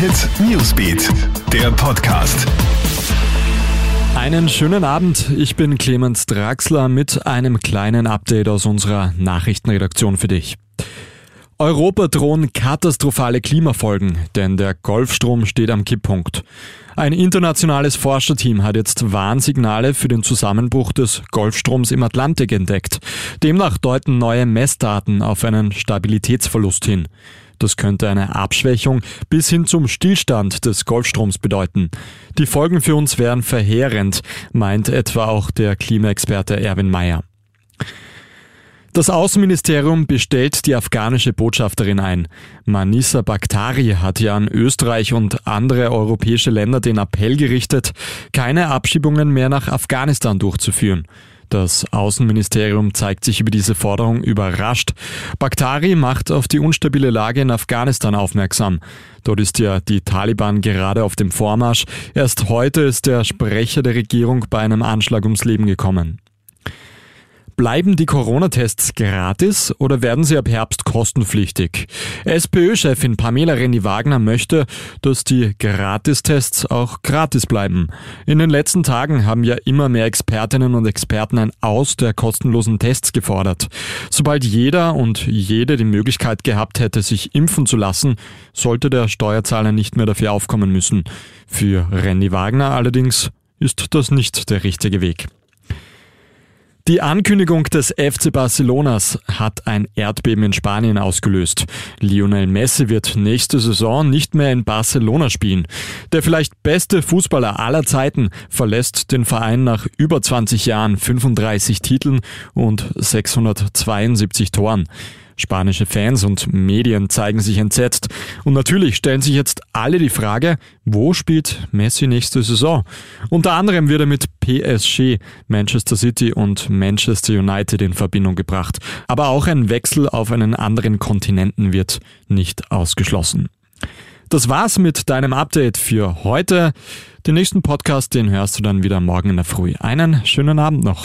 Hit Newsbeat, der Podcast. Einen schönen Abend, ich bin Clemens Draxler mit einem kleinen Update aus unserer Nachrichtenredaktion für dich. Europa drohen katastrophale Klimafolgen, denn der Golfstrom steht am Kipppunkt. Ein internationales Forscherteam hat jetzt Warnsignale für den Zusammenbruch des Golfstroms im Atlantik entdeckt. Demnach deuten neue Messdaten auf einen Stabilitätsverlust hin. Das könnte eine Abschwächung bis hin zum Stillstand des Golfstroms bedeuten. Die Folgen für uns wären verheerend, meint etwa auch der Klimaexperte Erwin Mayer. Das Außenministerium bestellt die afghanische Botschafterin ein. Manisa Bakhtari hat ja an Österreich und andere europäische Länder den Appell gerichtet, keine Abschiebungen mehr nach Afghanistan durchzuführen. Das Außenministerium zeigt sich über diese Forderung überrascht. Bakhtari macht auf die unstabile Lage in Afghanistan aufmerksam. Dort ist ja die Taliban gerade auf dem Vormarsch. Erst heute ist der Sprecher der Regierung bei einem Anschlag ums Leben gekommen. Bleiben die Corona-Tests gratis oder werden sie ab Herbst kostenpflichtig? SPÖ-Chefin Pamela Renny-Wagner möchte, dass die Gratistests auch gratis bleiben. In den letzten Tagen haben ja immer mehr Expertinnen und Experten ein Aus der kostenlosen Tests gefordert. Sobald jeder und jede die Möglichkeit gehabt hätte, sich impfen zu lassen, sollte der Steuerzahler nicht mehr dafür aufkommen müssen. Für Renny-Wagner allerdings ist das nicht der richtige Weg. Die Ankündigung des FC Barcelonas hat ein Erdbeben in Spanien ausgelöst. Lionel Messi wird nächste Saison nicht mehr in Barcelona spielen. Der vielleicht beste Fußballer aller Zeiten verlässt den Verein nach über 20 Jahren, 35 Titeln und 672 Toren. Spanische Fans und Medien zeigen sich entsetzt. Und natürlich stellen sich jetzt alle die Frage, wo spielt Messi nächste Saison? Unter anderem wird er mit PSG, Manchester City und Manchester United in Verbindung gebracht. Aber auch ein Wechsel auf einen anderen Kontinenten wird nicht ausgeschlossen. Das war's mit deinem Update für heute. Den nächsten Podcast, den hörst du dann wieder morgen in der Früh. Einen schönen Abend noch.